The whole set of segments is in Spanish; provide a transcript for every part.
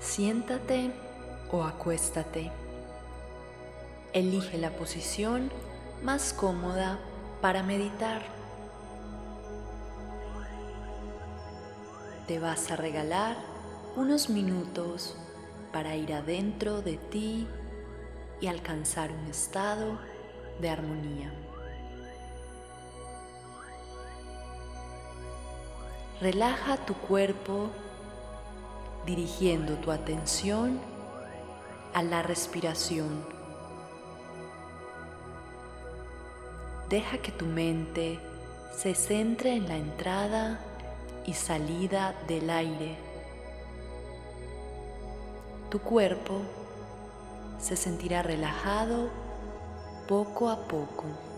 Siéntate o acuéstate. Elige la posición más cómoda para meditar. Te vas a regalar unos minutos para ir adentro de ti y alcanzar un estado de armonía. Relaja tu cuerpo dirigiendo tu atención a la respiración. Deja que tu mente se centre en la entrada y salida del aire. Tu cuerpo se sentirá relajado poco a poco.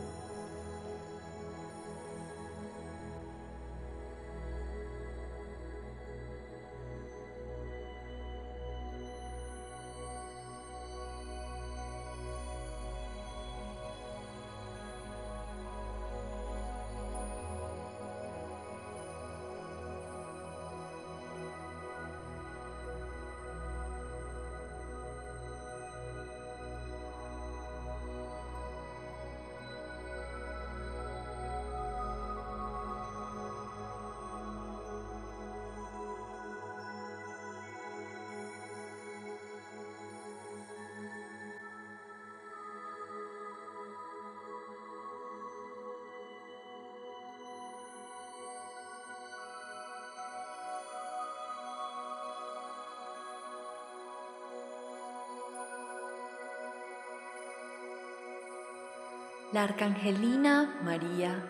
La Arcangelina María,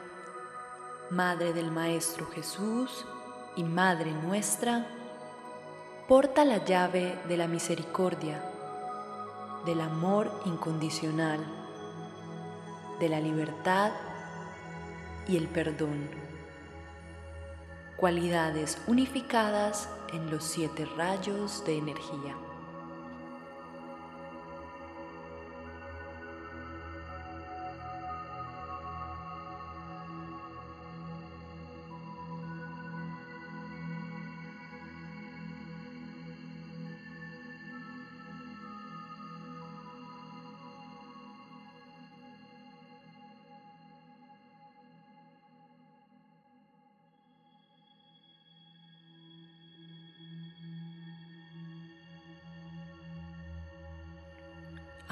Madre del Maestro Jesús y Madre nuestra, porta la llave de la misericordia, del amor incondicional, de la libertad y el perdón, cualidades unificadas en los siete rayos de energía.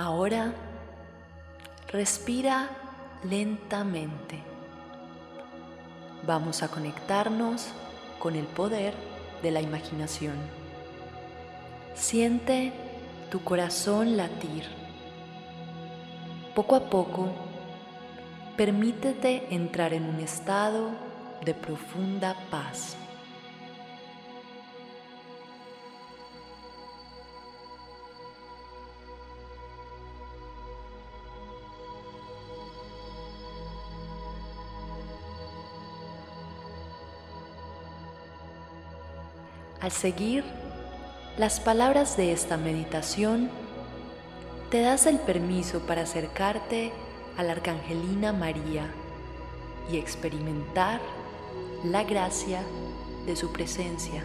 Ahora respira lentamente. Vamos a conectarnos con el poder de la imaginación. Siente tu corazón latir. Poco a poco, permítete entrar en un estado de profunda paz. Al seguir las palabras de esta meditación, te das el permiso para acercarte a la Arcangelina María y experimentar la gracia de su presencia.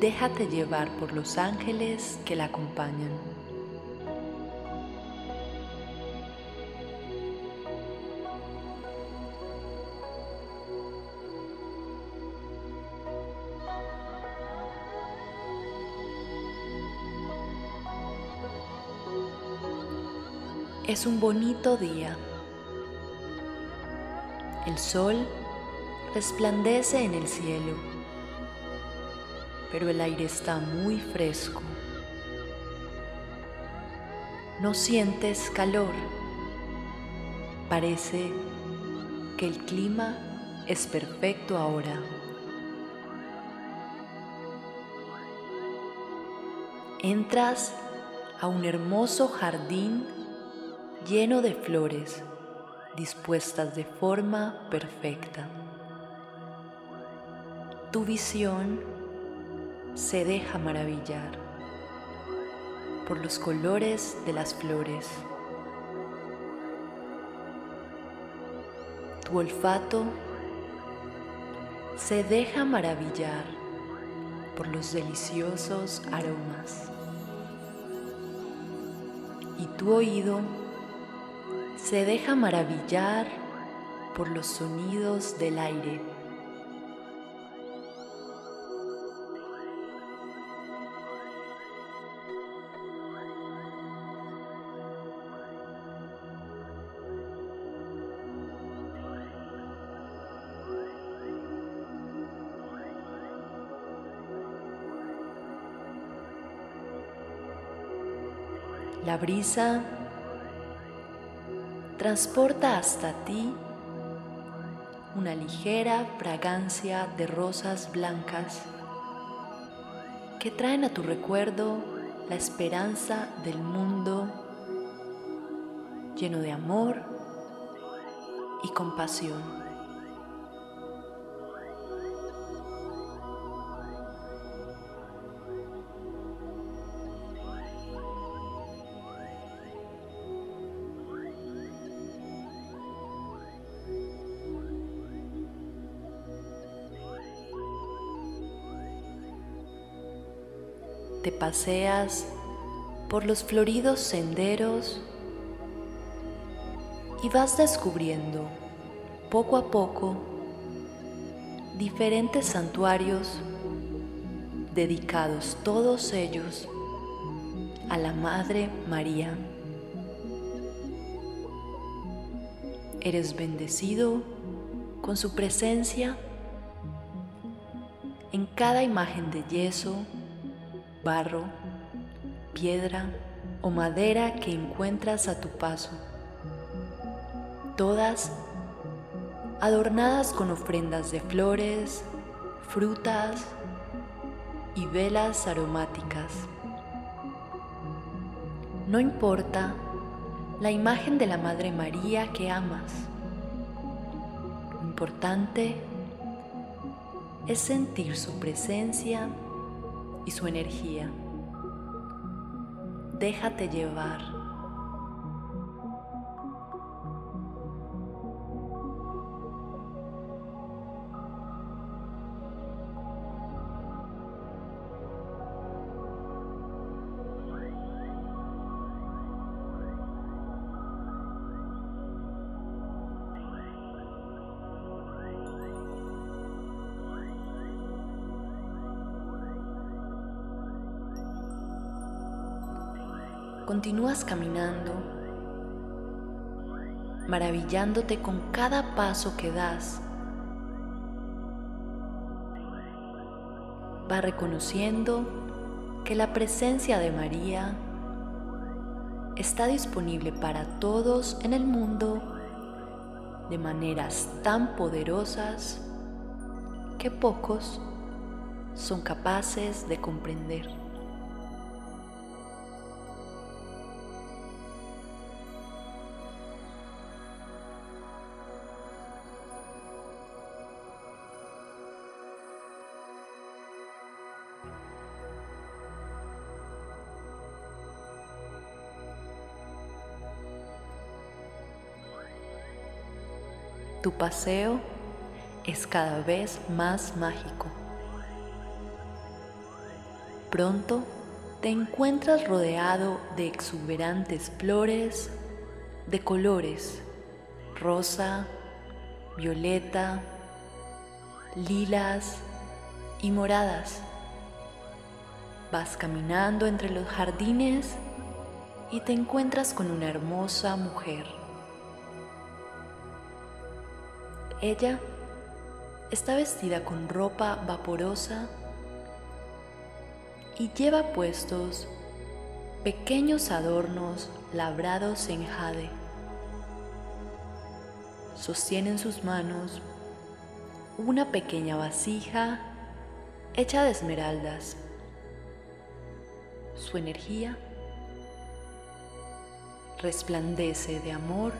Déjate llevar por los ángeles que la acompañan. Es un bonito día. El sol resplandece en el cielo, pero el aire está muy fresco. No sientes calor. Parece que el clima es perfecto ahora. Entras a un hermoso jardín lleno de flores dispuestas de forma perfecta. Tu visión se deja maravillar por los colores de las flores. Tu olfato se deja maravillar por los deliciosos aromas. Y tu oído se deja maravillar por los sonidos del aire. La brisa transporta hasta ti una ligera fragancia de rosas blancas que traen a tu recuerdo la esperanza del mundo lleno de amor y compasión. Paseas por los floridos senderos y vas descubriendo poco a poco diferentes santuarios dedicados todos ellos a la Madre María. Eres bendecido con su presencia en cada imagen de yeso barro, piedra o madera que encuentras a tu paso, todas adornadas con ofrendas de flores, frutas y velas aromáticas. No importa la imagen de la Madre María que amas, lo importante es sentir su presencia y su energía. Déjate llevar. Continúas caminando, maravillándote con cada paso que das. Va reconociendo que la presencia de María está disponible para todos en el mundo de maneras tan poderosas que pocos son capaces de comprender. Tu paseo es cada vez más mágico. Pronto te encuentras rodeado de exuberantes flores de colores rosa, violeta, lilas y moradas. Vas caminando entre los jardines y te encuentras con una hermosa mujer. Ella está vestida con ropa vaporosa y lleva puestos pequeños adornos labrados en jade. Sostiene en sus manos una pequeña vasija hecha de esmeraldas. Su energía resplandece de amor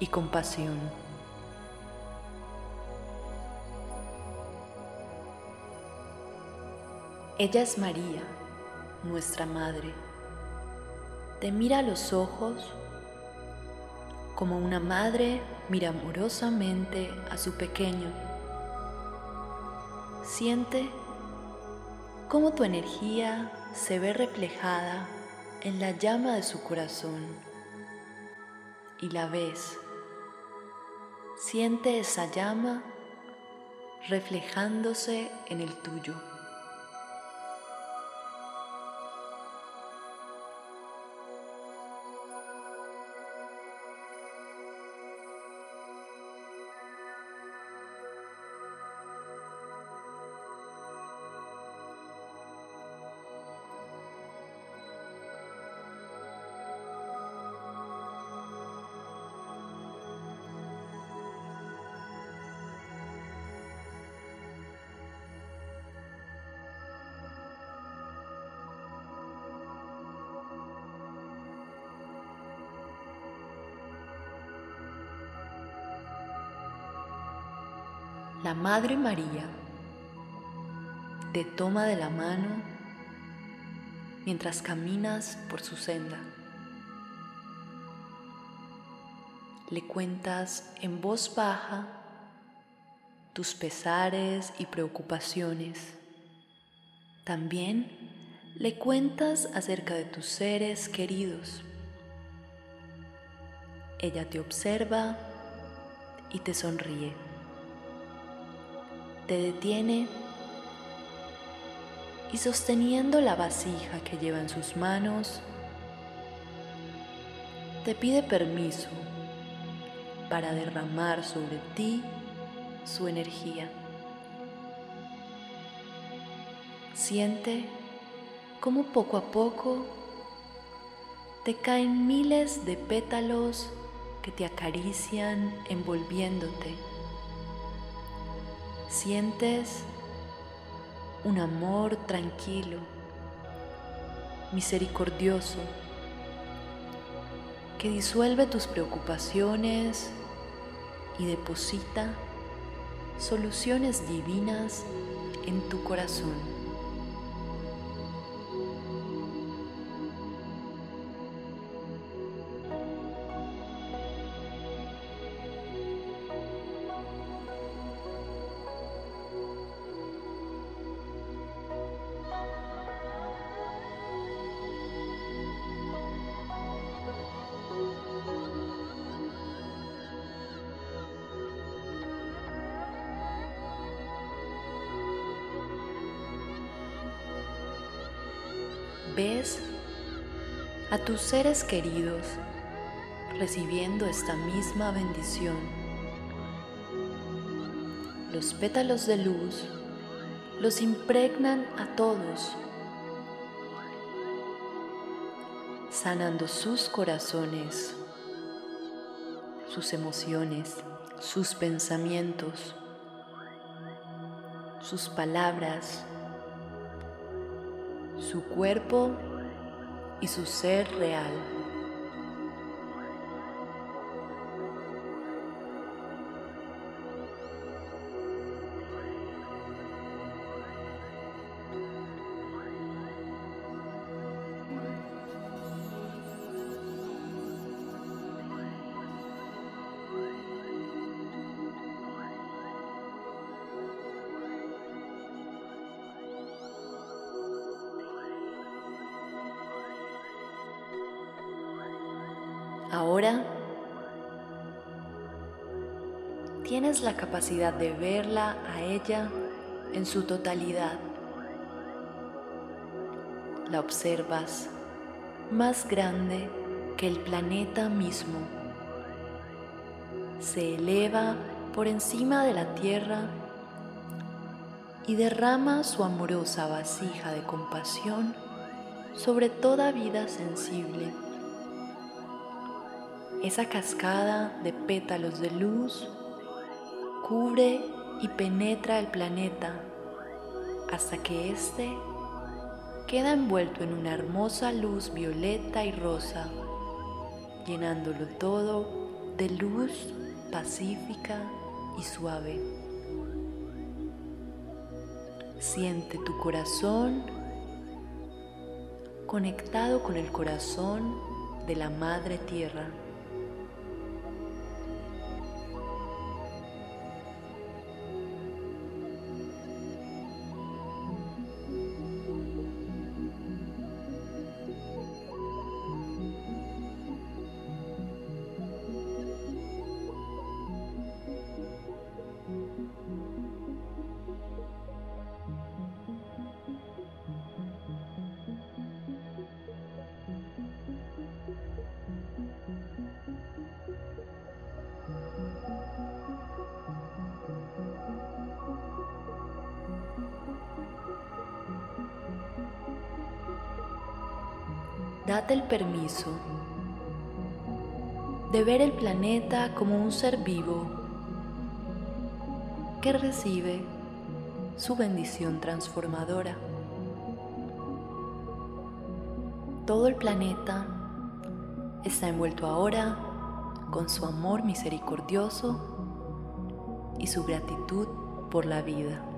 y compasión. Ella es María, nuestra Madre. Te mira a los ojos como una madre mira amorosamente a su pequeño. Siente cómo tu energía se ve reflejada en la llama de su corazón y la ves. Siente esa llama reflejándose en el tuyo. La Madre María te toma de la mano mientras caminas por su senda. Le cuentas en voz baja tus pesares y preocupaciones. También le cuentas acerca de tus seres queridos. Ella te observa y te sonríe te detiene y sosteniendo la vasija que lleva en sus manos, te pide permiso para derramar sobre ti su energía. Siente cómo poco a poco te caen miles de pétalos que te acarician envolviéndote sientes un amor tranquilo, misericordioso, que disuelve tus preocupaciones y deposita soluciones divinas en tu corazón. Ves a tus seres queridos recibiendo esta misma bendición. Los pétalos de luz los impregnan a todos, sanando sus corazones, sus emociones, sus pensamientos, sus palabras, su cuerpo y su ser real. Ahora tienes la capacidad de verla a ella en su totalidad. La observas más grande que el planeta mismo. Se eleva por encima de la tierra y derrama su amorosa vasija de compasión sobre toda vida sensible esa cascada de pétalos de luz cubre y penetra el planeta hasta que éste queda envuelto en una hermosa luz violeta y rosa, llenándolo todo de luz pacífica y suave. Siente tu corazón conectado con el corazón de la Madre Tierra. Date el permiso de ver el planeta como un ser vivo que recibe su bendición transformadora. Todo el planeta está envuelto ahora con su amor misericordioso y su gratitud por la vida.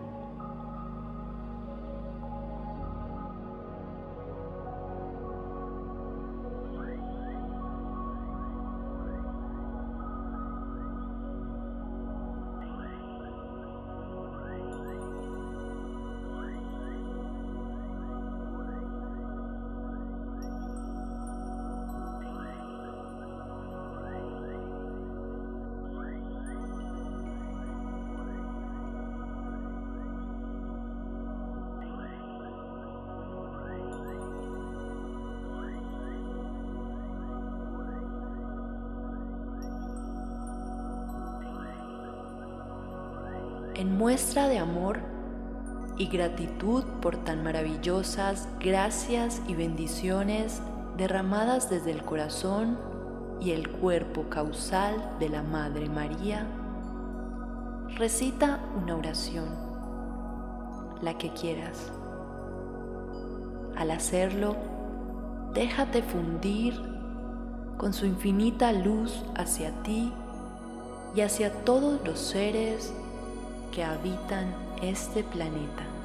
En muestra de amor y gratitud por tan maravillosas gracias y bendiciones derramadas desde el corazón y el cuerpo causal de la Madre María, recita una oración, la que quieras. Al hacerlo, déjate fundir con su infinita luz hacia ti y hacia todos los seres que habitan este planeta.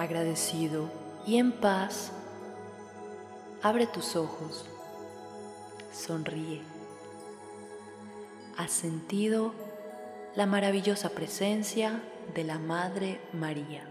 Agradecido y en paz, abre tus ojos, sonríe. Has sentido la maravillosa presencia de la Madre María.